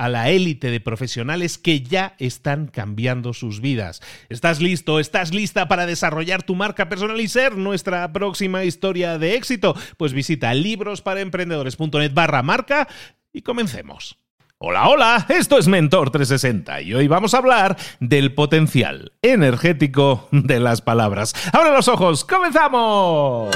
a la élite de profesionales que ya están cambiando sus vidas. ¿Estás listo? ¿Estás lista para desarrollar tu marca personal y ser nuestra próxima historia de éxito? Pues visita librosparaemprendedores.net barra marca y comencemos. Hola, hola, esto es Mentor 360 y hoy vamos a hablar del potencial energético de las palabras. ¡Abre los ojos! ¡Comenzamos!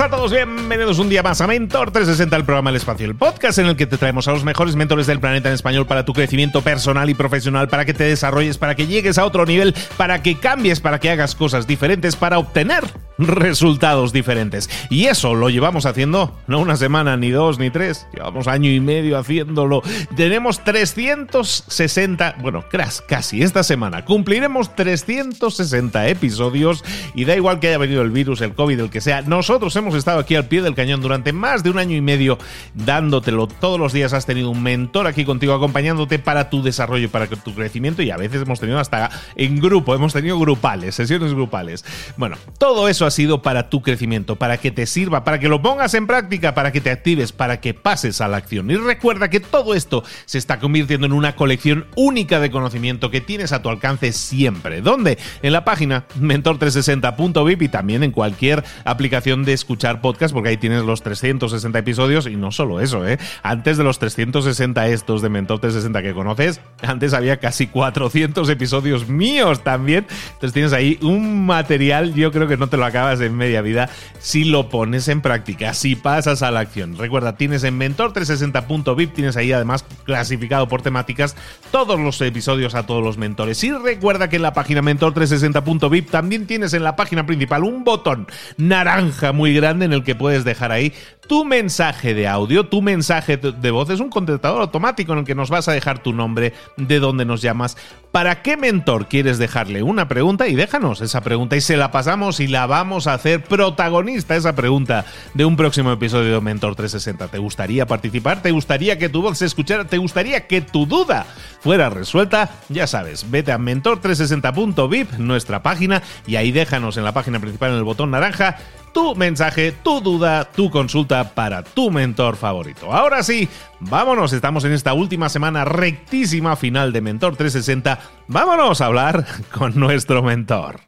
A todos, bienvenidos un día más a Mentor 360, el programa El Espacio, el podcast en el que te traemos a los mejores mentores del planeta en español para tu crecimiento personal y profesional, para que te desarrolles, para que llegues a otro nivel, para que cambies, para que hagas cosas diferentes, para obtener resultados diferentes. Y eso lo llevamos haciendo no una semana, ni dos, ni tres, llevamos año y medio haciéndolo. Tenemos 360, bueno, casi esta semana cumpliremos 360 episodios y da igual que haya venido el virus, el COVID, el que sea, nosotros hemos estado aquí al pie del cañón durante más de un año y medio dándotelo. Todos los días has tenido un mentor aquí contigo acompañándote para tu desarrollo, para tu crecimiento y a veces hemos tenido hasta en grupo, hemos tenido grupales, sesiones grupales. Bueno, todo eso ha sido para tu crecimiento, para que te sirva, para que lo pongas en práctica, para que te actives, para que pases a la acción. Y recuerda que todo esto se está convirtiendo en una colección única de conocimiento que tienes a tu alcance siempre. ¿Dónde? En la página mentor360.vip y también en cualquier aplicación de escucha podcast, porque ahí tienes los 360 episodios y no solo eso, ¿eh? Antes de los 360 estos de Mentor 360 que conoces, antes había casi 400 episodios míos también. Entonces tienes ahí un material, yo creo que no te lo acabas en media vida si lo pones en práctica, si pasas a la acción. Recuerda, tienes en mentor360.vip, tienes ahí además clasificado por temáticas todos los episodios a todos los mentores. Y recuerda que en la página mentor360.vip también tienes en la página principal un botón naranja muy grande en el que puedes dejar ahí tu mensaje de audio, tu mensaje de voz. Es un contestador automático en el que nos vas a dejar tu nombre, de dónde nos llamas, para qué mentor quieres dejarle una pregunta y déjanos esa pregunta y se la pasamos y la vamos a hacer protagonista esa pregunta de un próximo episodio de Mentor 360. ¿Te gustaría participar? ¿Te gustaría que tu voz se escuchara? ¿Te gustaría que tu duda fuera resuelta? Ya sabes, vete a mentor360.vip, nuestra página, y ahí déjanos en la página principal en el botón naranja tu mensaje, tu duda, tu consulta para tu mentor favorito. Ahora sí, vámonos, estamos en esta última semana rectísima final de Mentor 360. Vámonos a hablar con nuestro mentor.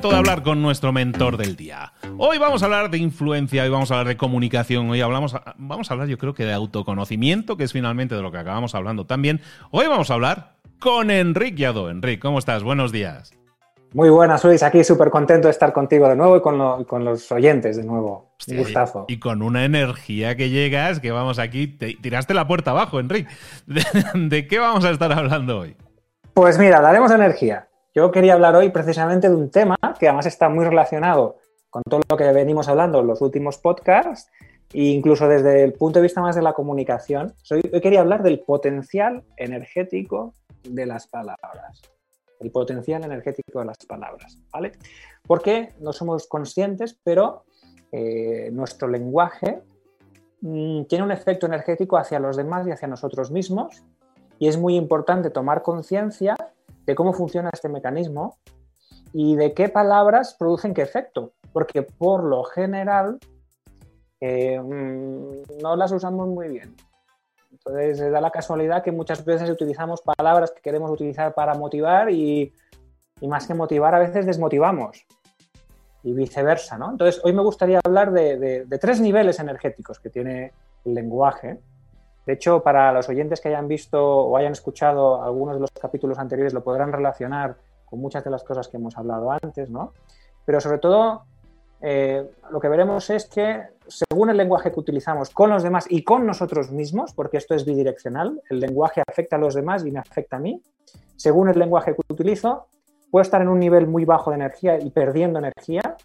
De hablar con nuestro mentor del día. Hoy vamos a hablar de influencia, hoy vamos a hablar de comunicación, hoy hablamos, vamos a hablar yo creo que de autoconocimiento, que es finalmente de lo que acabamos hablando también. Hoy vamos a hablar con Enrique Yado. Enrique, ¿cómo estás? Buenos días. Muy buenas, Luis. Aquí súper contento de estar contigo de nuevo y con, los oyentes de nuevo. Un gustazo. Y, con una energía que llegas, que vamos aquí, te, tiraste la puerta abajo, Enrique. ¿De, qué vamos a estar hablando hoy? Pues mira, daremos energía. Yo quería hablar hoy precisamente de un tema que además está muy relacionado con todo lo que venimos hablando en los últimos podcasts e incluso desde el punto de vista más de la comunicación. Hoy quería hablar del potencial energético de las palabras el potencial energético de las palabras, ¿vale? Porque no somos conscientes, pero eh, nuestro lenguaje mm, tiene un efecto energético hacia los demás y hacia nosotros mismos y es muy importante tomar conciencia de cómo funciona este mecanismo y de qué palabras producen qué efecto, porque por lo general eh, mm, no las usamos muy bien. Entonces, da la casualidad que muchas veces utilizamos palabras que queremos utilizar para motivar y, más que motivar, a veces desmotivamos y viceversa, ¿no? Entonces, hoy me gustaría hablar de, tres niveles energéticos que tiene el lenguaje. De hecho, para los oyentes que hayan visto o hayan escuchado algunos de los capítulos anteriores, lo podrán relacionar con muchas de las cosas que hemos hablado antes, ¿no? Pero sobre todo, eh, lo que veremos es que según el lenguaje que utilizamos con los demás y con nosotros mismos, porque esto es bidireccional, el lenguaje afecta a los demás y me afecta a mí, según el lenguaje que utilizo, puedo estar en un nivel muy bajo de energía y perdiendo energía,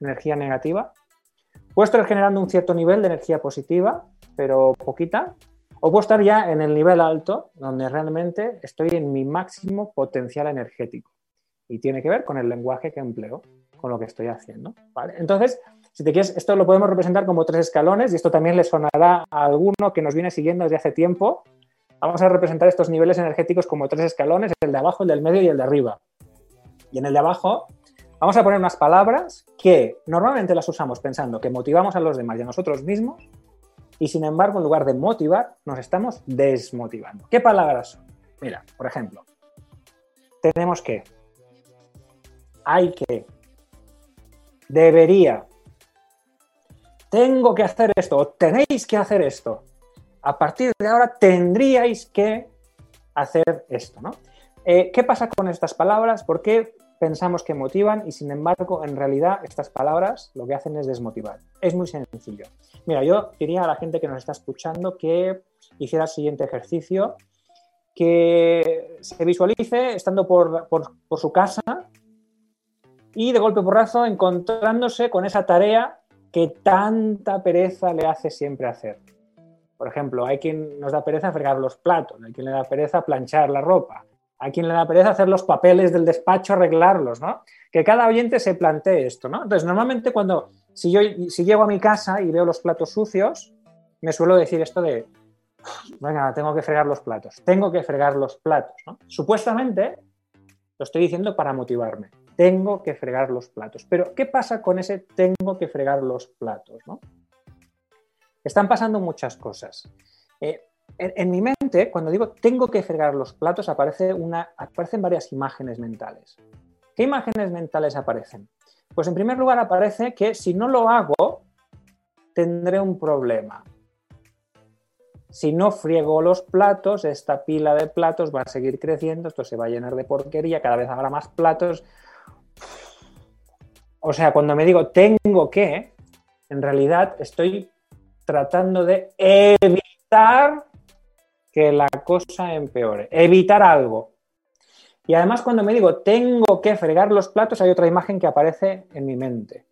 energía negativa, puedo estar generando un cierto nivel de energía positiva, pero poquita, o puedo estar ya en el nivel alto, donde realmente estoy en mi máximo potencial energético. Y tiene que ver con el lenguaje que empleo con lo que estoy haciendo. Entonces, si te quieres, esto lo podemos representar como tres escalones y esto también le sonará a alguno que nos viene siguiendo desde hace tiempo. Vamos a representar estos niveles energéticos como tres escalones, el de abajo, el del medio y el de arriba. Y en el de abajo vamos a poner unas palabras que normalmente las usamos pensando que motivamos a los demás y a nosotros mismos y sin embargo en lugar de motivar nos estamos desmotivando. ¿Qué palabras son? Mira, por ejemplo, tenemos que, hay que, debería, tengo que hacer esto o tenéis que hacer esto. A partir de ahora tendríais que hacer esto, ¿no? Eh, ¿Qué pasa con estas palabras? ¿Por qué pensamos que motivan y sin embargo en realidad estas palabras lo que hacen es desmotivar? Es muy sencillo. Mira, yo diría a la gente que nos está escuchando que hiciera el siguiente ejercicio, que se visualice estando por, por su casa y de golpe porrazo encontrándose con esa tarea que tanta pereza le hace siempre hacer. Por ejemplo, hay quien nos da pereza fregar los platos, hay quien le da pereza planchar la ropa, hay quien le da pereza hacer los papeles del despacho, arreglarlos, ¿no? Que cada oyente se plantee esto, ¿no? Entonces, normalmente cuando, si yo si llego a mi casa y veo los platos sucios, me suelo decir esto de, venga, tengo que fregar los platos, tengo que fregar los platos, ¿no? Supuestamente lo estoy diciendo para motivarme tengo que fregar los platos. Pero, ¿qué pasa con ese tengo que fregar los platos? Están pasando muchas cosas. Eh, en, mi mente, cuando digo tengo que fregar los platos, aparecen varias imágenes mentales. ¿Qué imágenes mentales aparecen? Pues en primer lugar aparece que si no lo hago, tendré un problema. Si no friego los platos, esta pila de platos va a seguir creciendo, esto se va a llenar de porquería, cada vez habrá más platos, o sea, cuando me digo tengo que, en realidad estoy tratando de evitar que la cosa empeore, evitar algo. Y además cuando me digo tengo que fregar los platos, hay otra imagen que aparece en mi mente,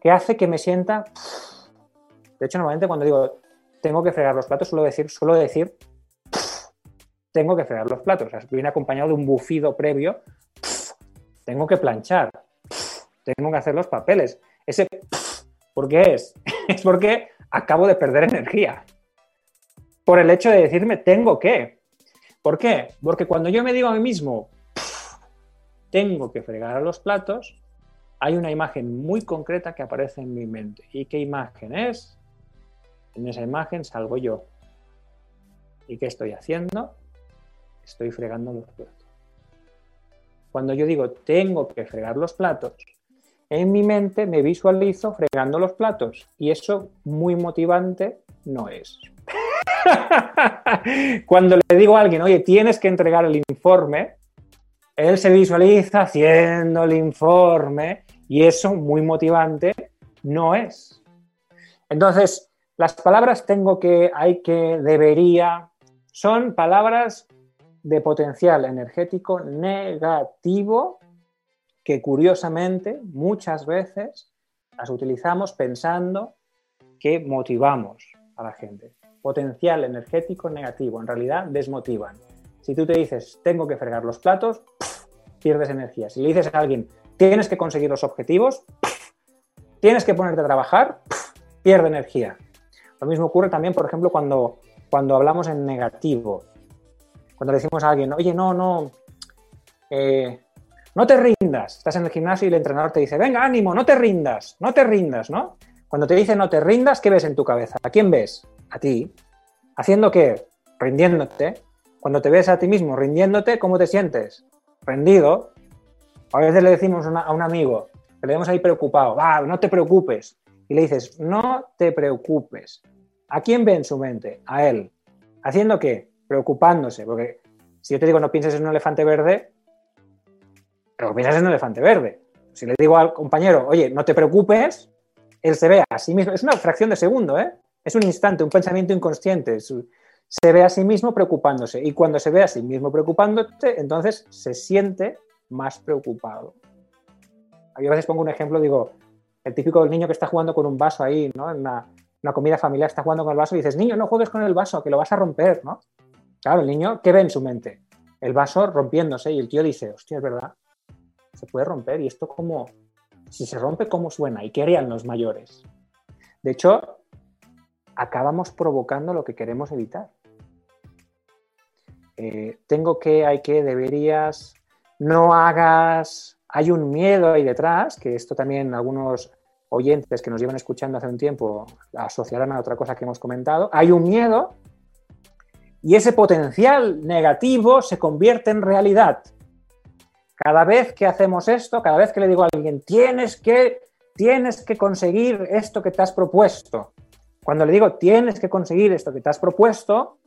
que hace que me sienta... De hecho, normalmente cuando digo tengo que fregar los platos, suelo decir, suelo decir tengo que fregar los platos. Viene acompañado de un bufido previo, tengo que planchar, tengo que hacer los papeles. Ese ¿por qué es? Es porque acabo de perder energía. Por el hecho de decirme tengo que. ¿Por qué? Porque cuando yo me digo a mí mismo tengo que fregar los platos, hay una imagen muy concreta que aparece en mi mente. ¿Y qué imagen es? En esa imagen salgo yo. ¿Y qué estoy haciendo? Estoy fregando los platos. Cuando yo digo tengo que fregar los platos, en mi mente me visualizo fregando los platos y eso muy motivante no es. Cuando le digo a alguien, oye, tienes que entregar el informe, él se visualiza haciendo el informe y eso muy motivante no es. Entonces, las palabras tengo que, hay que, debería, son palabras de potencial energético negativo que curiosamente muchas veces las utilizamos pensando que motivamos a la gente. Potencial energético negativo, en realidad desmotivan. Si tú te dices, tengo que fregar los platos, pierdes energía. Si le dices a alguien, tienes que conseguir los objetivos, tienes que ponerte a trabajar, pierde energía. Lo mismo ocurre también, por ejemplo, cuando, cuando hablamos en negativo. Cuando decimos a alguien, oye, no, no, eh, no te rindas. Estás en el gimnasio y el entrenador te dice, venga, ánimo, no te rindas, no te rindas, ¿no? Cuando te dice no te rindas, ¿qué ves en tu cabeza? ¿A quién ves? A ti. ¿Haciendo qué? Rindiéndote. Cuando te ves a ti mismo rindiéndote, ¿cómo te sientes? Rendido. A veces le decimos a un amigo, que le vemos ahí preocupado, va, no te preocupes. Y le dices, no te preocupes. ¿A quién ve en su mente? A él. ¿Haciendo qué? Preocupándose. Porque si yo te digo no pienses en un elefante verde, pero piensas en un elefante verde. Si le digo al compañero, oye, no te preocupes, él se ve a sí mismo. Es una fracción de segundo, ¿eh? Es un instante, un pensamiento inconsciente. Se ve a sí mismo preocupándose. Y cuando se ve a sí mismo preocupándose, entonces se siente más preocupado. Yo a veces pongo un ejemplo, digo, el típico niño que está jugando con un vaso ahí, ¿no? En una, comida familiar está jugando con el vaso y dices, niño, no juegues con el vaso, que lo vas a romper, ¿no? Claro, el niño, ¿qué ve en su mente? El vaso rompiéndose y el tío dice, hostia, es verdad, se puede romper y esto como, si se rompe, ¿cómo suena? ¿Y qué harían los mayores? De hecho, acabamos provocando lo que queremos evitar. Eh, tengo que, hay que, deberías, no hagas, hay un miedo ahí detrás, que esto también algunos oyentes que nos llevan escuchando hace un tiempo asociarán a otra cosa que hemos comentado, hay un miedo y ese potencial negativo se convierte en realidad. Cada vez que hacemos esto, cada vez que le digo a alguien, tienes que, tienes que conseguir esto que te has propuesto. Cuando le digo, tienes que conseguir esto que te has propuesto,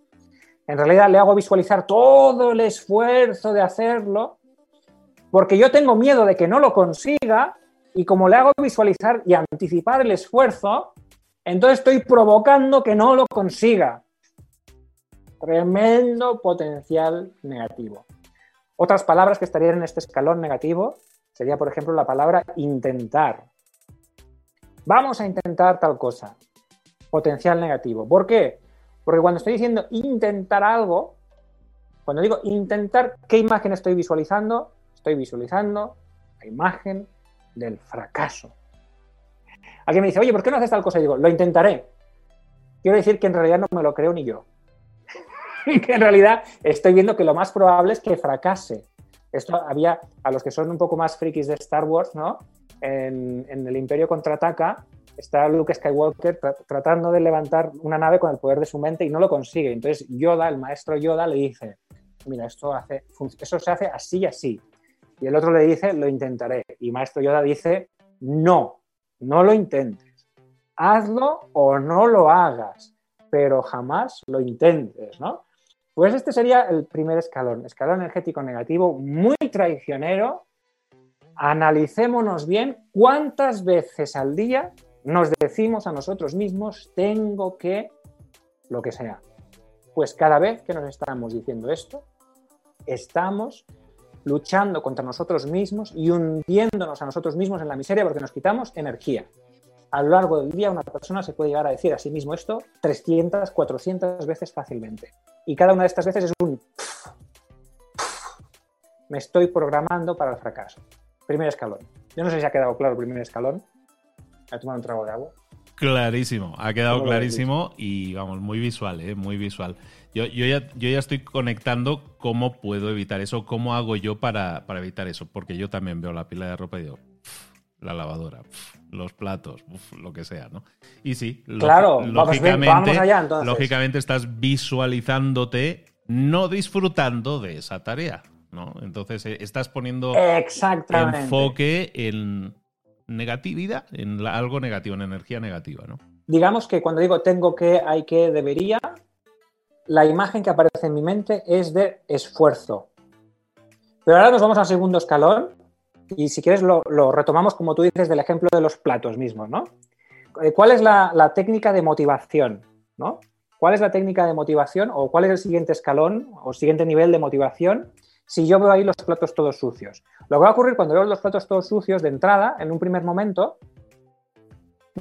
en realidad le hago visualizar todo el esfuerzo de hacerlo, porque yo tengo miedo de que no lo consiga, y como le hago visualizar y anticipar el esfuerzo, entonces estoy provocando que no lo consiga. Tremendo potencial negativo. Otras palabras que estarían en este escalón negativo sería, por ejemplo, la palabra intentar. Vamos a intentar tal cosa. Potencial negativo. ¿Por qué? Porque cuando estoy diciendo intentar algo, cuando digo intentar, ¿qué imagen estoy visualizando? Estoy visualizando la imagen del fracaso. Alguien me dice, oye, ¿por qué no haces tal cosa? Y digo, lo intentaré. Quiero decir que en realidad no me lo creo ni yo. que en realidad estoy viendo que lo más probable es que fracase. Esto había, a los que son un poco más frikis de Star Wars, ¿no? En, el Imperio contraataca, está Luke Skywalker tratando de levantar una nave con el poder de su mente y no lo consigue. Entonces Yoda, el maestro Yoda, le dice, mira, esto eso se hace así y así. Y el otro le dice, lo intentaré. Y maestro Yoda dice, no, no lo intentes. Hazlo o no lo hagas, pero jamás lo intentes, ¿no? Pues este sería el primer escalón, escalón energético negativo, muy traicionero. Analicémonos bien cuántas veces al día nos decimos a nosotros mismos, tengo que, lo que sea. Pues cada vez que nos estamos diciendo esto, estamos luchando contra nosotros mismos y hundiéndonos a nosotros mismos en la miseria porque nos quitamos energía. A lo largo del día una persona se puede llegar a decir a sí mismo esto 300, 400 veces fácilmente. Y cada una de estas veces es un... Me estoy programando para el fracaso. Primer escalón. Yo no sé si ha quedado claro el primer escalón. A tomar un trago de agua. Clarísimo, ha quedado clarísimo y vamos, muy visual, ¿eh? muy visual. Yo, yo, ya, yo ya estoy conectando cómo puedo evitar eso, cómo hago yo para, para evitar eso, porque yo también veo la pila de ropa y digo, la lavadora, los platos, lo que sea, ¿no? Y sí, claro, lógicamente, lógicamente estás visualizándote no disfrutando de esa tarea, ¿no? Entonces eh, estás poniendo enfoque en negatividad, en algo negativo, en energía negativa, ¿no? Digamos que cuando digo tengo que, hay que, debería, la imagen que aparece en mi mente es de esfuerzo. Pero ahora nos vamos al segundo escalón y si quieres lo, retomamos como tú dices del ejemplo de los platos mismos, ¿no? Eh, ¿Cuál es la, la técnica de motivación? ¿no? ¿Cuál es la técnica de motivación o cuál es el siguiente escalón o siguiente nivel de motivación si yo veo ahí los platos todos sucios? Lo que va a ocurrir cuando veo los platos todos sucios de entrada, en un primer momento,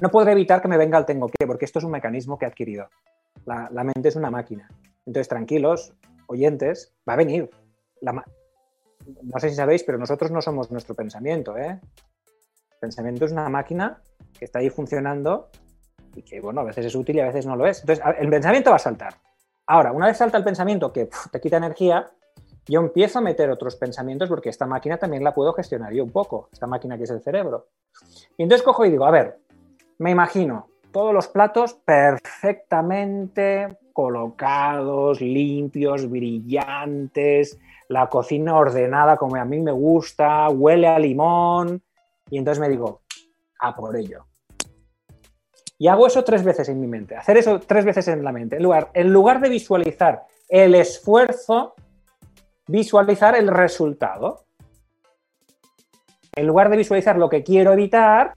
no podré evitar que me venga el tengo que, porque esto es un mecanismo que he adquirido. La, mente es una máquina. Entonces, tranquilos, oyentes, va a venir. no sé si sabéis, pero nosotros no somos nuestro pensamiento. ¿eh? El pensamiento es una máquina que está ahí funcionando y que, bueno, a veces es útil y a veces no lo es. Entonces, el pensamiento va a saltar. Ahora, una vez salta el pensamiento que te quita energía, yo empiezo a meter otros pensamientos porque esta máquina también la puedo gestionar yo un poco, esta máquina que es el cerebro. Y entonces cojo y digo, a ver, me imagino todos los platos perfectamente colocados, limpios, brillantes, la cocina ordenada como a mí me gusta, huele a limón, y entonces me digo, a por ello. Y hago eso tres veces en mi mente, hacer eso tres veces en la mente. En lugar, en lugar de visualizar el esfuerzo, visualizar el resultado. En lugar de visualizar lo que quiero evitar,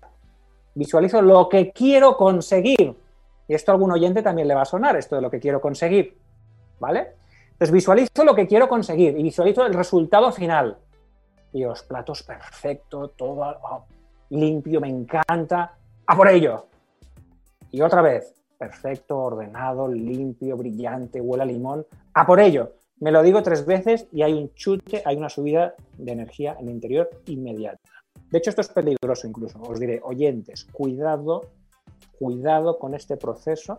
visualizo lo que quiero conseguir. Y esto a algún oyente también le va a sonar, esto de lo que quiero conseguir. ¿Vale? Entonces visualizo lo que quiero conseguir y visualizo el resultado final. Y los platos perfecto, todo oh, limpio, me encanta. ¡A por ello! Y otra vez, perfecto, ordenado, limpio, brillante, huele a limón. A por ello. Me lo digo tres veces y hay un chute, hay una subida de energía en el interior inmediata. De hecho, esto es peligroso incluso. Os diré, oyentes, cuidado, cuidado con este proceso,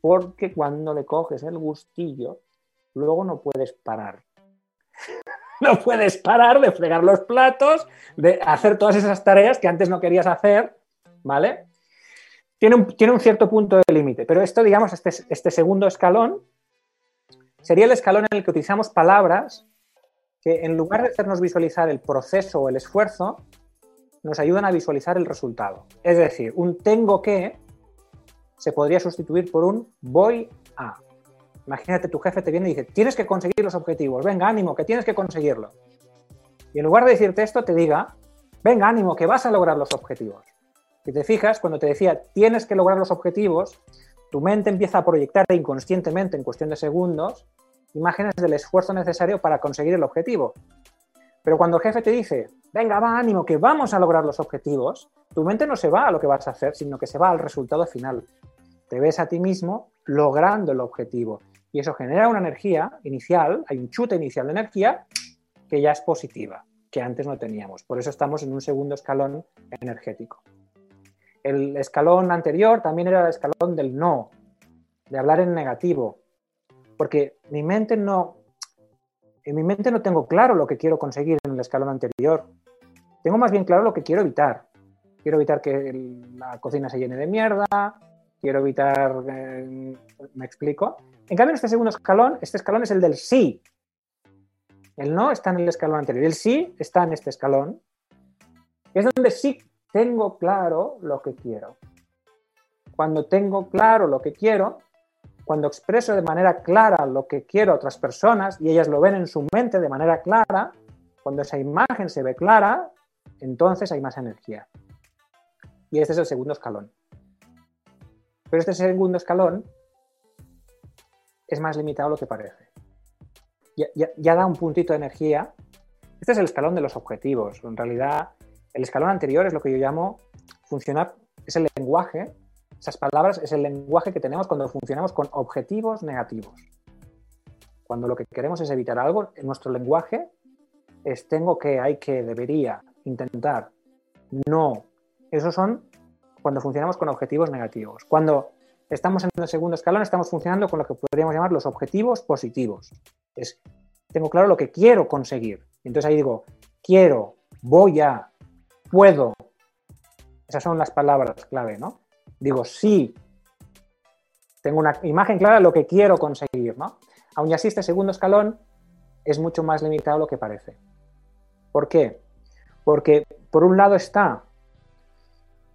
porque cuando le coges el gustillo, luego no puedes parar. no puedes parar de fregar los platos, de hacer todas esas tareas que antes no querías hacer, ¿vale? tiene un, cierto punto de límite, pero esto, digamos, este, este segundo escalón sería el escalón en el que utilizamos palabras que en lugar de hacernos visualizar el proceso o el esfuerzo, nos ayudan a visualizar el resultado. Es decir, un tengo que se podría sustituir por un voy a. Imagínate, tu jefe te viene y dice, tienes que conseguir los objetivos, venga, ánimo, que tienes que conseguirlo. Y en lugar de decirte esto, te diga, venga, ánimo, que vas a lograr los objetivos. Si te fijas, cuando te decía tienes que lograr los objetivos, tu mente empieza a proyectar inconscientemente, en cuestión de segundos, imágenes del esfuerzo necesario para conseguir el objetivo. Pero cuando el jefe te dice, venga, va, ánimo, que vamos a lograr los objetivos, tu mente no se va a lo que vas a hacer, sino que se va al resultado final. Te ves a ti mismo logrando el objetivo. Y eso genera una energía inicial, hay un chute inicial de energía que ya es positiva, que antes no teníamos. Por eso estamos en un segundo escalón energético. El escalón anterior también era el escalón del no, de hablar en negativo, porque mi mente no, en mi mente no tengo claro lo que quiero conseguir en el escalón anterior. Tengo más bien claro lo que quiero evitar. Quiero evitar que la cocina se llene de mierda, quiero evitar, eh, me explico. En cambio, en este segundo escalón, este escalón es el del sí. El no está en el escalón anterior. El sí está en este escalón. Es donde sí tengo claro lo que quiero. Cuando tengo claro lo que quiero, cuando expreso de manera clara lo que quiero a otras personas y ellas lo ven en su mente de manera clara, cuando esa imagen se ve clara, entonces hay más energía. Y este es el segundo escalón. Pero este segundo escalón es más limitado de lo que parece. Ya, ya, da un puntito de energía. Este es el escalón de los objetivos. En realidad, el escalón anterior es lo que yo llamo funcionar, es el lenguaje, esas palabras es el lenguaje que tenemos cuando funcionamos con objetivos negativos. Cuando lo que queremos es evitar algo, en nuestro lenguaje es tengo que, hay que, debería, intentar, no. Esos son cuando funcionamos con objetivos negativos. Cuando estamos en el segundo escalón, estamos funcionando con lo que podríamos llamar los objetivos positivos. Es, tengo claro lo que quiero conseguir. Entonces ahí digo, quiero, voy a, puedo. Esas son las palabras clave, ¿no? Digo, sí. Tengo una imagen clara de lo que quiero conseguir, ¿no? Aún así, este segundo escalón es mucho más limitado de lo que parece. ¿Por qué? Porque por un lado está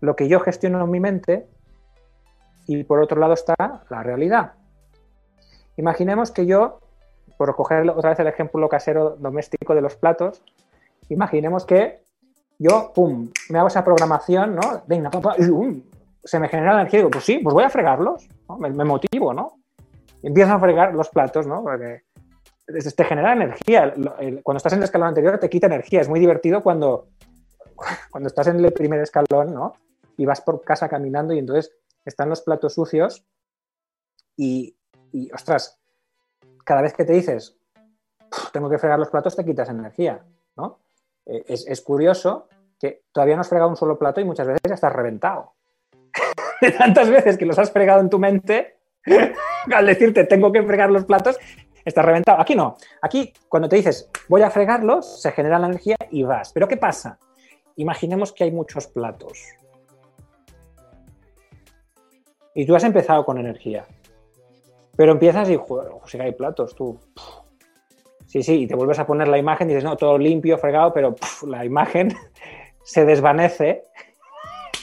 lo que yo gestiono en mi mente y por otro lado está la realidad. Imaginemos que yo por coger otra vez el ejemplo casero doméstico de los platos, imaginemos que yo, pum, me hago esa programación, ¿no? Venga, papá, se me genera energía y digo, pues sí, pues voy a fregarlos, me, motivo, ¿no? empiezo a fregar los platos, ¿no? Porque te genera energía. Cuando estás en el escalón anterior te quita energía. Es muy divertido cuando, cuando estás en el primer escalón, ¿no? Y vas por casa caminando y entonces están los platos sucios y, y ostras, cada vez que te dices, tengo que fregar los platos, te quitas energía, ¿no? Eh, es, curioso que todavía no has fregado un solo plato y muchas veces ya estás reventado. De tantas veces que los has fregado en tu mente, al decirte tengo que fregar los platos, estás reventado. Aquí no. Aquí, cuando te dices voy a fregarlos, se genera la energía y vas. Pero ¿qué pasa? Imaginemos que hay muchos platos. Y tú has empezado con energía. Pero empiezas y, joder, si hay platos, tú. Sí, sí, y te vuelves a poner la imagen y dices, no, todo limpio, fregado, pero la imagen se desvanece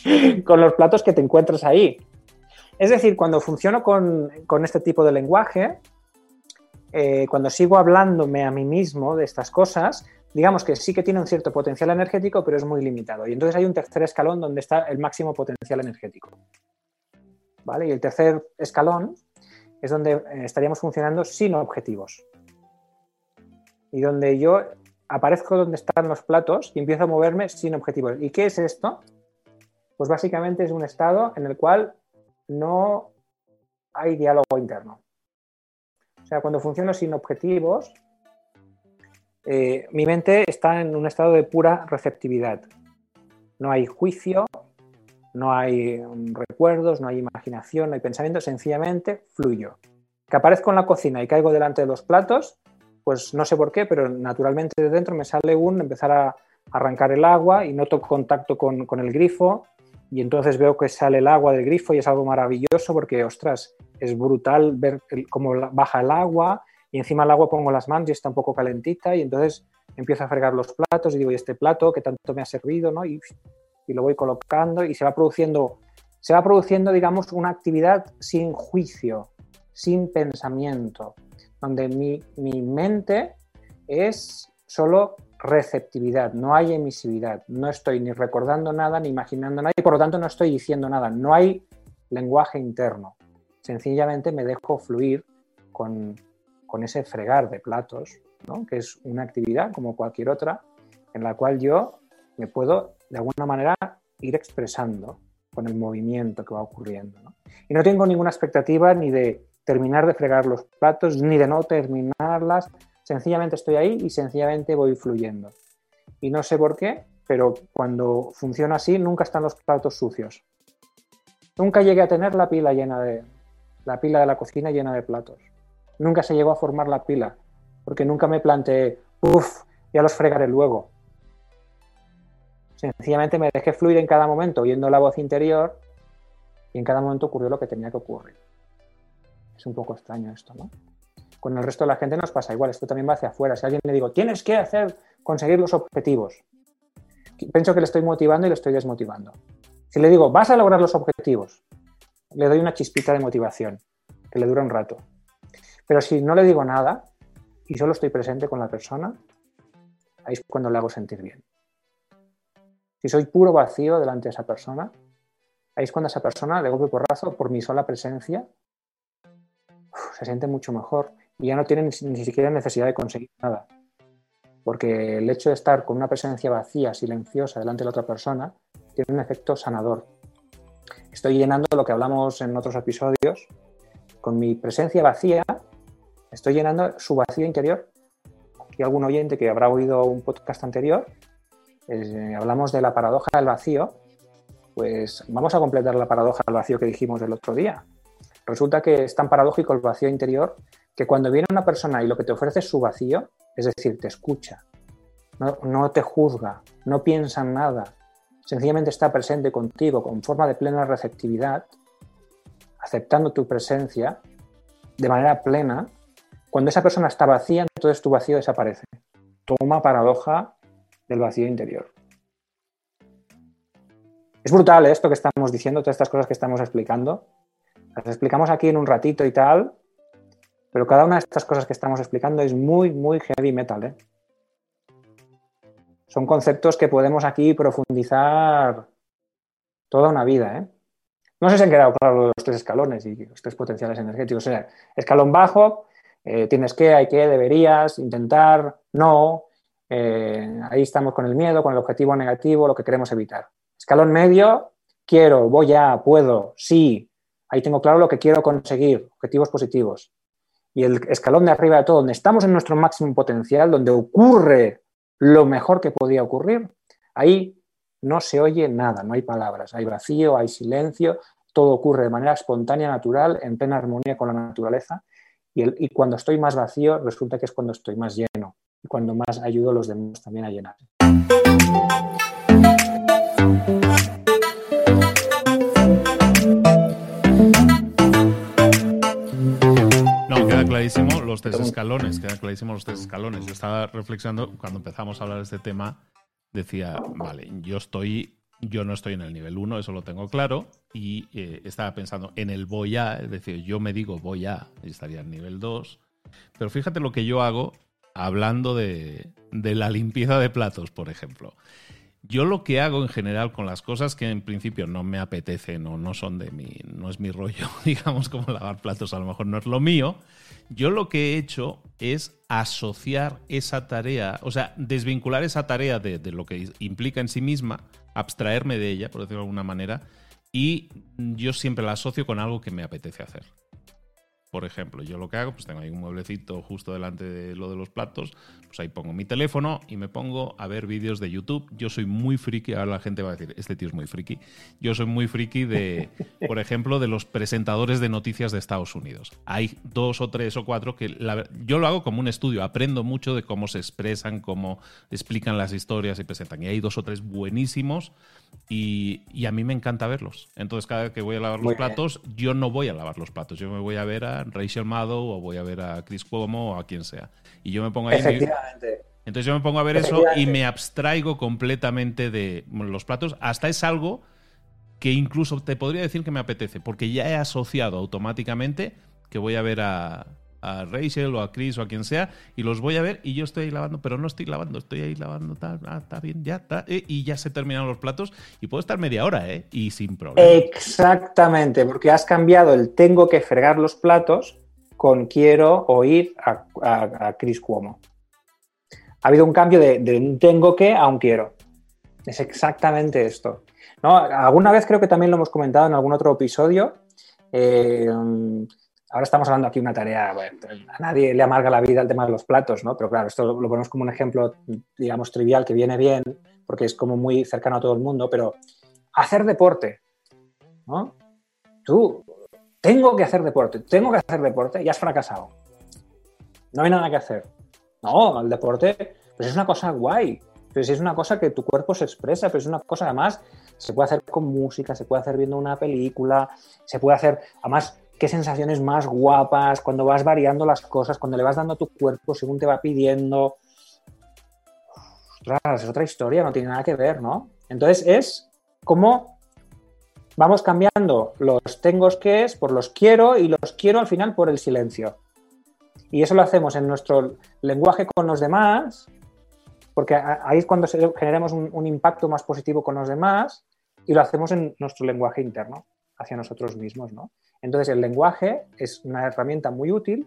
con los platos que te encuentras ahí. Es decir, cuando funciono con, este tipo de lenguaje, eh, cuando sigo hablándome a mí mismo de estas cosas, digamos que sí que tiene un cierto potencial energético, pero es muy limitado. Y entonces hay un tercer escalón donde está el máximo potencial energético. ¿Vale? Y el tercer escalón es donde eh, estaríamos funcionando sin objetivos. Y donde yo aparezco donde están los platos y empiezo a moverme sin objetivos. ¿Y qué es esto? Pues básicamente es un estado en el cual no hay diálogo interno. O sea, cuando funciono sin objetivos, eh, mi mente está en un estado de pura receptividad. No hay juicio, no hay mm, recuerdos, no hay imaginación, no hay pensamiento, sencillamente fluyo. Que aparezco en la cocina y caigo delante de los platos, pues no sé por qué, pero naturalmente de dentro me sale un empezar a arrancar el agua y noto contacto con, el grifo y entonces veo que sale el agua del grifo y es algo maravilloso porque, ostras, es brutal ver cómo baja el agua y encima el agua pongo las manos y está un poco calentita y entonces empiezo a fregar los platos y digo, ¿y este plato que tanto me ha servido? ¿no? Y y lo voy colocando y se va produciendo, se va produciendo, digamos, una actividad sin juicio, sin pensamiento, donde mi, mente es solo receptividad, no hay emisividad, no estoy ni recordando nada ni imaginando nada y por lo tanto no estoy diciendo nada, no hay lenguaje interno. Sencillamente me dejo fluir con, con ese fregar de platos, ¿no? que es una actividad como cualquier otra, en la cual yo me puedo de alguna manera ir expresando con el movimiento que va ocurriendo. Y no tengo ninguna expectativa ni de terminar de fregar los platos, ni de no terminarlas. Sencillamente estoy ahí y sencillamente voy fluyendo. Y no sé por qué, pero cuando funciona así, nunca están los platos sucios. Nunca llegué a tener la pila llena de la pila de la cocina llena de platos. Nunca se llegó a formar la pila, porque nunca me planteé, uff, ya los fregaré luego. Sencillamente me dejé fluir en cada momento oyendo la voz interior y en cada momento ocurrió lo que tenía que ocurrir. Es un poco extraño esto, ¿no? Con el resto de la gente nos pasa igual, esto también va hacia afuera. Si a alguien le digo, tienes que hacer, conseguir los objetivos, pienso que le estoy motivando y le estoy desmotivando. Si le digo, vas a lograr los objetivos, le doy una chispita de motivación, que le dura un rato. Pero si no le digo nada y solo estoy presente con la persona, ahí es cuando le hago sentir bien. Si soy puro vacío delante de esa persona, ahí es cuando esa persona, de golpe porrazo, por mi sola presencia, se siente mucho mejor y ya no tiene ni, siquiera necesidad de conseguir nada. Porque el hecho de estar con una presencia vacía, silenciosa, delante de la otra persona, tiene un efecto sanador. Estoy llenando lo que hablamos en otros episodios. Con mi presencia vacía, estoy llenando su vacío interior. Y algún oyente que habrá oído un podcast anterior eh, hablamos de la paradoja del vacío, pues vamos a completar la paradoja del vacío que dijimos el otro día. Resulta que es tan paradójico el vacío interior que cuando viene una persona y lo que te ofrece es su vacío, es decir, te escucha, no, te juzga, no piensa en nada, sencillamente está presente contigo con forma de plena receptividad, aceptando tu presencia de manera plena, cuando esa persona está vacía, entonces tu vacío desaparece. Toma paradoja del vacío interior. Es brutal esto que estamos diciendo, todas estas cosas que estamos explicando. Las explicamos aquí en un ratito y tal, Pero cada una de estas cosas que estamos explicando es muy, muy heavy metal. ¿eh? Son conceptos que podemos aquí profundizar toda una vida. ¿eh? No sé si han quedado claros los tres escalones y los tres potenciales energéticos. O sea, escalón bajo, eh, tienes que, hay que, deberías, intentar, no. Eh, ahí estamos con el miedo, con el objetivo negativo, lo que queremos evitar. Escalón medio, quiero, voy a, puedo, sí. Ahí tengo claro lo que quiero conseguir, objetivos positivos y el escalón de arriba de todo, donde estamos en nuestro máximo potencial, donde ocurre lo mejor que podía ocurrir, ahí no se oye nada, no hay palabras, hay vacío, hay silencio, todo ocurre de manera espontánea, natural, en plena armonía con la naturaleza. Y, cuando estoy más vacío, resulta que es cuando estoy más lleno y cuando más ayudo a los demás también a llenar. Clarísimo los tres escalones, quedan clarísimos los tres escalones. Yo estaba reflexionando cuando empezamos a hablar de este tema, decía, vale, yo estoy, yo no estoy en el nivel 1, eso lo tengo claro, y eh, estaba pensando en el voy a, es decir, yo me digo voy a, y estaría en nivel 2, pero fíjate lo que yo hago hablando de, de la limpieza de platos, por ejemplo. Yo lo que hago en general con las cosas que en principio no me apetecen o no son de mi, no es mi rollo, digamos como lavar platos, a lo mejor no es lo mío, yo lo que he hecho es asociar esa tarea, o sea, desvincular esa tarea de, de lo que implica en sí misma, abstraerme de ella, por decirlo de alguna manera, y yo siempre la asocio con algo que me apetece hacer. Por ejemplo, yo lo que hago, pues tengo ahí un mueblecito justo delante de lo de los platos, pues ahí pongo mi teléfono y me pongo a ver vídeos de YouTube. Yo soy muy friki, ahora la gente va a decir, este tío es muy friki. Yo soy muy friki de, por ejemplo, de los presentadores de noticias de Estados Unidos. Hay dos o tres o cuatro que yo lo hago como un estudio, aprendo mucho de cómo se expresan, cómo explican las historias y presentan. Y hay dos o tres buenísimos y, a mí me encanta verlos. Entonces, cada vez que voy a lavar los platos, yo no voy a lavar los platos. Yo me voy a ver a Rachel Maddow o voy a ver a Chris Cuomo o a quien sea. Y yo me pongo ahí. Efectivamente. Entonces, yo me pongo a ver eso y me abstraigo completamente de los platos. Hasta es algo que incluso te podría decir que me apetece, porque ya he asociado automáticamente que voy a ver a, a Rachel o a Chris o a quien sea y los voy a ver y yo estoy ahí lavando, pero no estoy lavando, estoy ahí lavando, ah, está bien, ya está, eh, y ya se terminaron los platos y puedo estar media hora, ¿eh? Y sin problema. Exactamente, porque has cambiado el tengo que fregar los platos con quiero oír a, a, Chris Cuomo. Ha habido un cambio de, un tengo que a un quiero. Es exactamente esto. ¿No? Alguna vez creo que también lo hemos comentado en algún otro episodio. Eh, ahora estamos hablando aquí de una tarea, a nadie le amarga la vida el tema de los platos, ¿no? Pero claro, esto lo ponemos como un ejemplo, digamos, trivial, que viene bien, porque es como muy cercano a todo el mundo, pero hacer deporte, ¿no? Tú, tengo que hacer deporte, tengo que hacer deporte y has fracasado. No hay nada que hacer. No, el deporte, pues es una cosa guay, pues es una cosa que tu cuerpo se expresa, pero es una cosa además se puede hacer con música, se puede hacer viendo una película, se puede hacer, además qué sensaciones más guapas, cuando vas variando las cosas, cuando le vas dando a tu cuerpo según te va pidiendo. Es otra historia, no tiene nada que ver, ¿no? Entonces es como vamos cambiando los tengo que es por los quiero y los quiero al final por el silencio. Y eso lo hacemos en nuestro lenguaje con los demás, porque ahí es cuando generamos un, un impacto más positivo con los demás y lo hacemos en nuestro lenguaje interno, hacia nosotros mismos, ¿no? Entonces, el lenguaje es una herramienta muy útil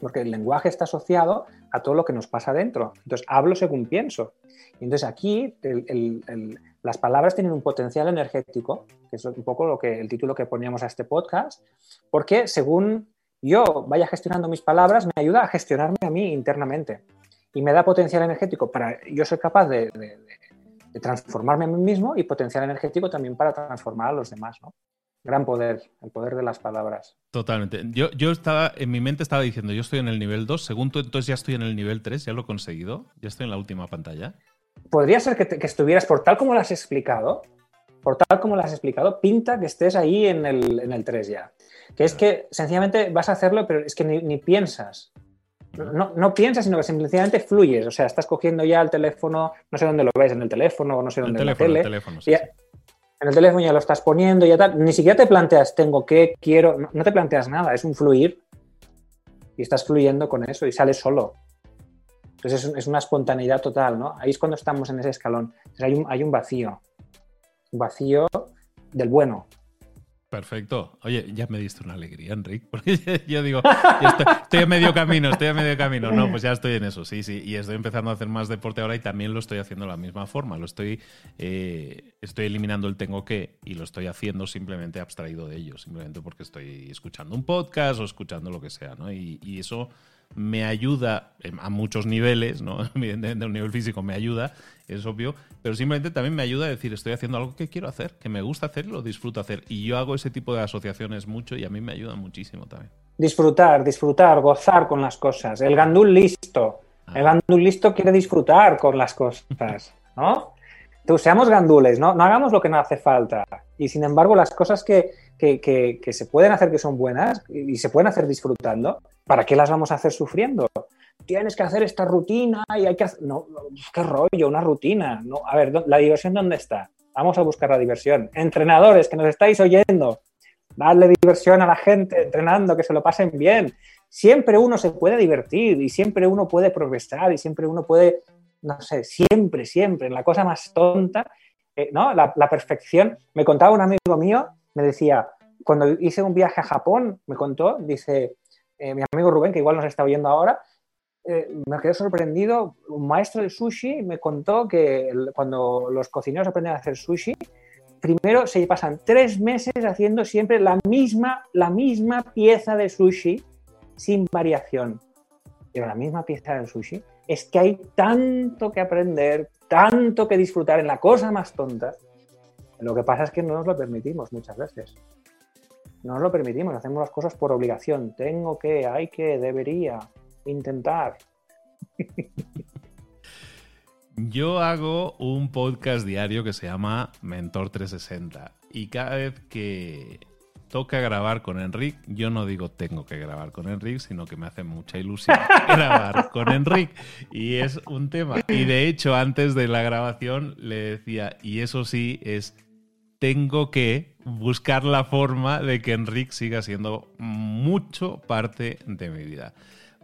porque el lenguaje está asociado a todo lo que nos pasa dentro. Entonces, hablo según pienso. Y entonces, aquí las palabras tienen un potencial energético, que es un poco lo que, el título que poníamos a este podcast, porque según yo vaya gestionando mis palabras, me ayuda a gestionarme a mí internamente. Y me da potencial energético para yo ser capaz de, transformarme a mí mismo y potencial energético también para transformar a los demás. ¿no? Gran poder, el poder de las palabras. Totalmente. Yo, yo estaba, en mi mente estaba diciendo, yo estoy en el nivel 2, según tú entonces ya estoy en el nivel 3, ya lo he conseguido, ya estoy en la última pantalla. Podría ser que, estuvieras, por tal como lo has explicado, por tal como lo has explicado, pinta que estés ahí en el, en el 3 ya. Que es que sencillamente vas a hacerlo, pero es que ni, piensas. No, no, piensas, sino que simplemente fluyes. O sea, estás cogiendo ya el teléfono, no sé dónde lo ves, en el teléfono o no sé dónde en la tele. El teléfono, sí en el teléfono ya lo estás poniendo, ya tal. Ni siquiera te planteas, tengo que, quiero, no, te planteas nada, es un fluir. y estás fluyendo con eso y sale solo. Entonces es, una espontaneidad total, ¿no? Ahí es cuando estamos en ese escalón. hay, un, hay un vacío, un vacío del bueno, Perfecto. Oye, ya me diste una alegría, Enrique. Porque yo digo, estoy, a medio camino, estoy a medio camino. No, pues ya estoy en eso, sí, sí. Y estoy empezando a hacer más deporte ahora y también lo estoy haciendo de la misma forma. Lo estoy, eh, estoy eliminando el tengo que y lo estoy haciendo simplemente abstraído de ello, simplemente porque estoy escuchando un podcast o escuchando lo que sea, ¿no? Y, y eso me ayuda a muchos niveles, ¿no? Evidentemente, a un nivel físico me ayuda, es obvio, pero simplemente también me ayuda a decir, estoy haciendo algo que quiero hacer, que me gusta hacer y lo disfruto hacer. Y yo hago ese tipo de asociaciones mucho y a mí me ayuda muchísimo también. Disfrutar, disfrutar, gozar con las cosas. El gandul listo. Ah. El gandul listo quiere disfrutar con las cosas, ¿no? Entonces, seamos gandules, ¿no? No hagamos lo que no hace falta. Y sin embargo, las cosas que, que, se pueden hacer que son buenas y se pueden hacer disfrutando, ¿para qué las vamos a hacer sufriendo? Tienes que hacer esta rutina y hay que hacer... No, qué rollo, una rutina. No, a ver, ¿la diversión dónde está? Vamos a buscar la diversión. Entrenadores que nos estáis oyendo, darle diversión a la gente entrenando, que se lo pasen bien. Siempre uno se puede divertir y siempre uno puede progresar y siempre uno puede, no sé, siempre, siempre, la cosa más tonta, eh, ¿no? La, la, perfección. Me contaba un amigo mío me decía, cuando hice un viaje a Japón, me contó, dice, eh, mi amigo Rubén, que igual nos está oyendo ahora, eh, me quedé sorprendido, un maestro de sushi me contó que cuando los cocineros aprenden a hacer sushi, primero se pasan tres meses haciendo siempre la misma, la misma pieza de sushi sin variación. Pero la misma pieza de sushi es que hay tanto que aprender, tanto que disfrutar en la cosa más tonta, lo que pasa es que no nos lo permitimos muchas veces. No nos lo permitimos, hacemos las cosas por obligación. Tengo que, hay que, debería, intentar. Yo hago un podcast diario que se llama Mentor 360 y cada vez que toca grabar con Enrique, yo no digo tengo que grabar con Enrique, sino que me hace mucha ilusión grabar con Enrique. Y es un tema. Y de hecho, antes de la grabación le decía, y eso sí, es tengo que buscar la forma de que Enrique siga siendo mucho parte de mi vida.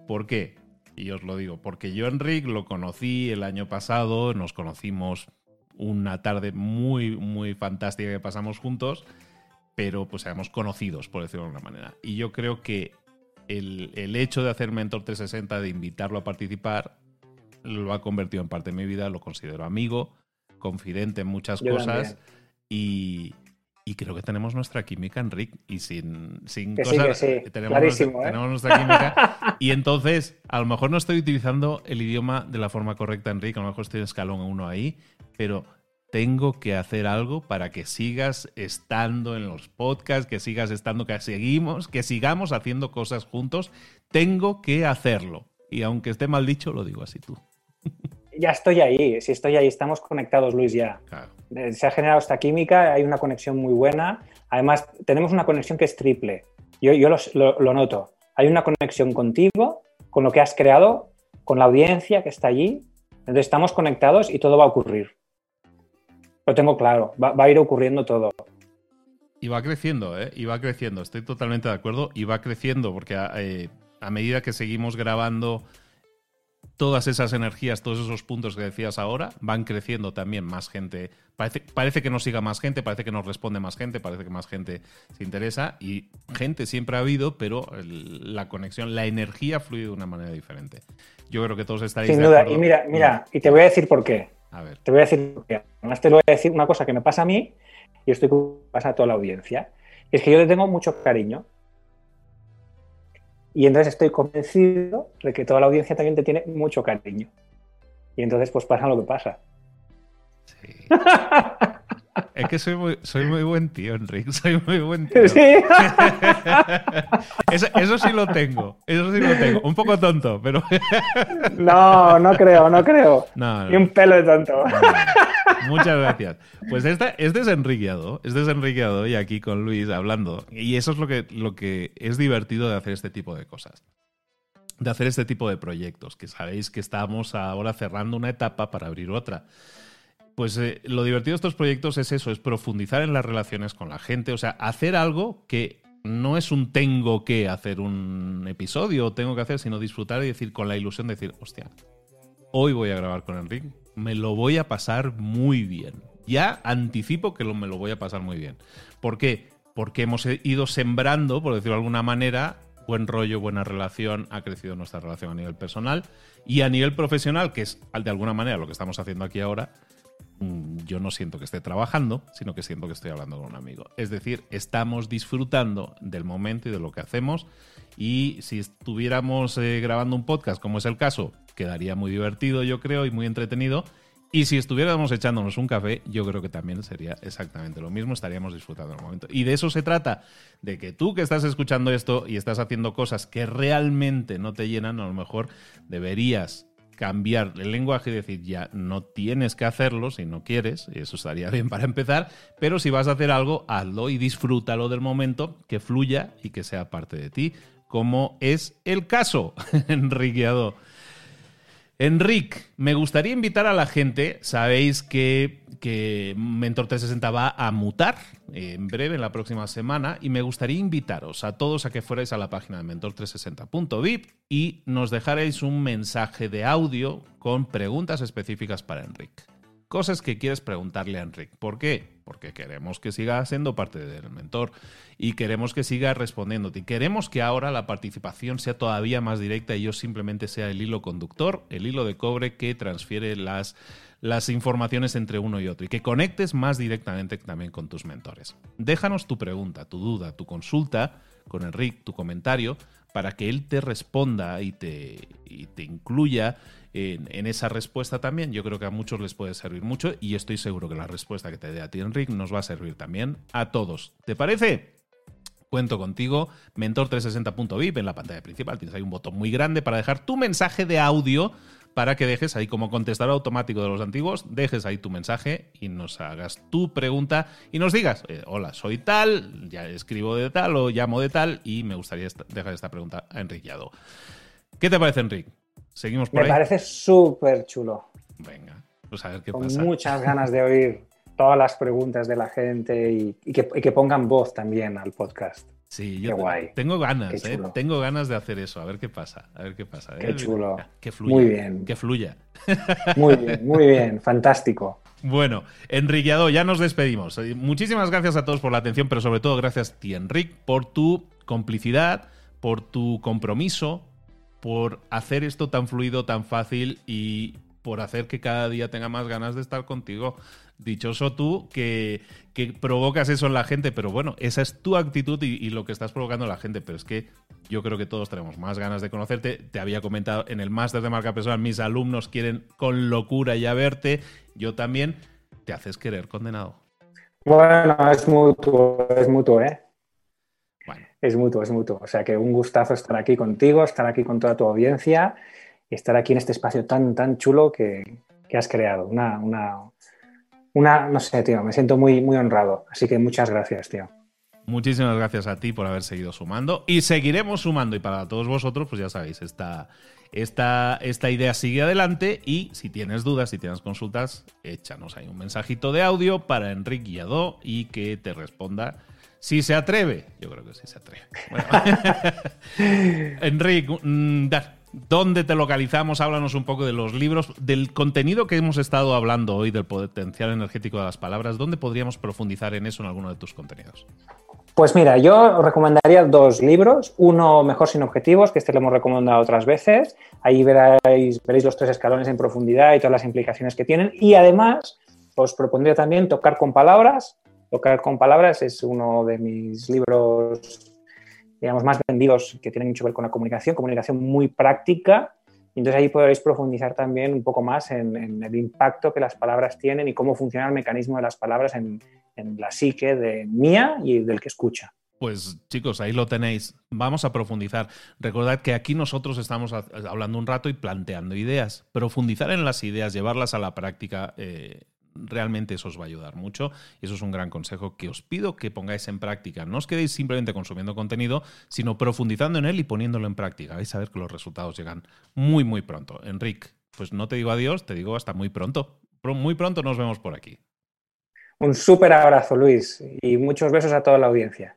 ¿Por qué? Y os lo digo, porque yo Enrique lo conocí el año pasado, nos conocimos una tarde muy, muy fantástica que pasamos juntos, pero pues éramos conocidos, por decirlo de alguna manera. Y yo creo que el, el hecho de hacer Mentor 360, de invitarlo a participar, lo ha convertido en parte de mi vida, lo considero amigo, confidente en muchas cosas. Y, creo que tenemos nuestra química, Enrique. Y sin, sin cosas. tenemos, nuestra, ¿eh? tenemos, nuestra, química. y entonces, a lo mejor no estoy utilizando el idioma de la forma correcta, Enrique. A lo mejor estoy en escalón uno ahí. Pero tengo que hacer algo para que sigas estando en los podcasts, que sigas estando, que seguimos, que sigamos haciendo cosas juntos. Tengo que hacerlo. Y aunque esté mal dicho, lo digo así tú. ya estoy ahí, si estoy ahí, estamos conectados, Luis, ya. Eh, se ha generado esta química, hay una conexión muy buena. Además, tenemos una conexión que es triple. Yo, yo lo, noto. Hay una conexión contigo, con lo que has creado, con la audiencia que está allí. Entonces, estamos conectados y todo va a ocurrir. Lo tengo claro, va, a ir ocurriendo todo. Y va creciendo, ¿eh? Y va creciendo, estoy totalmente de acuerdo. Y va creciendo porque eh, a medida que seguimos grabando todas esas energías, todos esos puntos que decías ahora, van creciendo también más gente. Parece, parece, que nos siga más gente, parece que nos responde más gente, parece que más gente se interesa y gente siempre ha habido, pero la conexión, la energía fluye de una manera diferente. Yo creo que todos estaréis Sin duda, y mira, mira, y te voy a decir por qué. A ver. Te voy a decir. Además te voy a decir una cosa que me pasa a mí y estoy que pasa a toda la audiencia. es que yo le tengo mucho cariño y entonces estoy convencido de que toda la audiencia también te tiene mucho cariño. Y entonces pues pasa lo que pasa. Sí. Es que soy muy, soy muy buen tío, Enrique. Soy muy buen tío. ¿Sí? Eso, sí lo tengo. Eso sí lo tengo. Un poco tonto, pero. No, no creo, no creo. Ni un pelo de tonto. Muchas gracias. Pues esta es desenriqueado. Es desenriqueado y aquí con Luis hablando. Y eso es lo que, lo que es divertido de hacer este tipo de cosas de hacer este tipo de proyectos, que sabéis que estamos ahora cerrando una etapa para abrir otra. Pues eh, lo divertido de estos proyectos es eso, es profundizar en las relaciones con la gente, o sea, hacer algo que no es un tengo que hacer un episodio o tengo que hacer, sino disfrutar y decir con la ilusión de decir, hostia, hoy voy a grabar con Enrique, me lo voy a pasar muy bien. Ya anticipo que me lo voy a pasar muy bien. ¿Por qué? Porque hemos ido sembrando, por decirlo de alguna manera, buen rollo, buena relación, ha crecido nuestra relación a nivel personal y a nivel profesional, que es de alguna manera lo que estamos haciendo aquí ahora, yo no siento que esté trabajando, sino que siento que estoy hablando con un amigo. Es decir, estamos disfrutando del momento y de lo que hacemos y si estuviéramos eh, grabando un podcast, como es el caso, quedaría muy divertido, yo creo, y muy entretenido y si estuviéramos echándonos un café, yo creo que también sería exactamente lo mismo, estaríamos disfrutando el momento. Y de eso se trata, de que tú que estás escuchando esto y estás haciendo cosas que realmente no te llenan, a lo mejor deberías cambiar el lenguaje y decir ya no tienes que hacerlo si no quieres, eso estaría bien para empezar, pero si vas a hacer algo, hazlo y disfrútalo del momento, que fluya y que sea parte de ti, como es el caso, Enriqueado. Enrique, me gustaría invitar a la gente, sabéis que, que Mentor 360 va a mutar en breve, en la próxima semana, y me gustaría invitaros a todos a que fuerais a la página de mentor360.vip y nos dejarais un mensaje de audio con preguntas específicas para Enrique cosas que quieres preguntarle a Enrique. ¿Por qué? Porque queremos que siga siendo parte del mentor y queremos que siga respondiéndote. Y queremos que ahora la participación sea todavía más directa y yo simplemente sea el hilo conductor, el hilo de cobre que transfiere las, las informaciones entre uno y otro y que conectes más directamente también con tus mentores. Déjanos tu pregunta, tu duda, tu consulta con Enrique, tu comentario, para que él te responda y te, y te incluya en, esa respuesta también. Yo creo que a muchos les puede servir mucho y estoy seguro que la respuesta que te dé a ti, Enrique, nos va a servir también a todos. ¿Te parece? Cuento contigo, mentor360.vip en la pantalla principal. Tienes ahí un botón muy grande para dejar tu mensaje de audio para que dejes ahí como contestador automático de los antiguos, dejes ahí tu mensaje y nos hagas tu pregunta y nos digas, eh, hola, soy tal, ya escribo de tal o llamo de tal y me gustaría dejar esta pregunta a Enrique ¿Qué te parece, Enrique? Seguimos por Me parece súper chulo. Venga, pues a ver qué Con pasa. muchas ganas de oír todas las preguntas de la gente y, que, pongan voz también al podcast. Sí, yo tengo ganas, ¿eh? tengo ganas de hacer eso, a ver qué pasa, a ver qué pasa. Qué chulo. Que fluya. Muy bien. Que fluya. Muy bien, muy bien, fantástico. Bueno, Enriqueado, ya nos despedimos. Muchísimas gracias a todos por la atención, pero sobre todo gracias a ti, Enrique, por tu complicidad, por tu compromiso, por hacer esto tan fluido, tan fácil y por hacer que cada día tenga más ganas de estar contigo. Dichoso tú que, provocas eso en la gente, pero bueno, esa es tu actitud y, lo que estás provocando en la gente. Pero es que yo creo que todos tenemos más ganas de conocerte. Te había comentado en el máster de marca personal, mis alumnos quieren con locura ya verte. Yo también. Te haces querer, condenado. Bueno, es mutuo, es mutuo, ¿eh? Es mutuo, es mutuo. O sea que un gustazo estar aquí contigo, estar aquí con toda tu audiencia y estar aquí en este espacio tan, tan chulo que, has creado. Una, una, una, no sé, tío, me siento muy, muy honrado. Así que muchas gracias, tío. Muchísimas gracias a ti por haber seguido sumando y seguiremos sumando. Y para todos vosotros, pues ya sabéis, esta, esta, esta idea sigue adelante y si tienes dudas, si tienes consultas, échanos ahí un mensajito de audio para Enrique Guiado y que te responda si se atreve, yo creo que sí se atreve. Enrique, mm, ¿dónde te localizamos? Háblanos un poco de los libros, del contenido que hemos estado hablando hoy, del potencial energético de las palabras. ¿Dónde podríamos profundizar en eso en alguno de tus contenidos? Pues mira, yo os recomendaría dos libros. Uno, Mejor sin objetivos, que este lo hemos recomendado otras veces. Ahí veréis, veréis los tres escalones en profundidad y todas las implicaciones que tienen. Y además, os propondría también Tocar con Palabras, Tocar con palabras es uno de mis libros, digamos, más vendidos que tienen mucho que ver con la comunicación, comunicación muy práctica. Entonces ahí podréis profundizar también un poco más en, el impacto que las palabras tienen y cómo funciona el mecanismo de las palabras en, en la psique de mía y del que escucha. Pues chicos, ahí lo tenéis. Vamos a profundizar. Recordad que aquí nosotros estamos hablando un rato y planteando ideas. Profundizar en las ideas, llevarlas a la práctica, eh, realmente eso os va a ayudar mucho y eso es un gran consejo que os pido que pongáis en práctica. No os quedéis simplemente consumiendo contenido, sino profundizando en él y poniéndolo en práctica. Vais a ver que los resultados llegan muy, muy pronto. Enrique, pues no te digo adiós, te digo hasta muy pronto. Muy pronto nos vemos por aquí. Un súper abrazo, Luis, y muchos besos a toda la audiencia.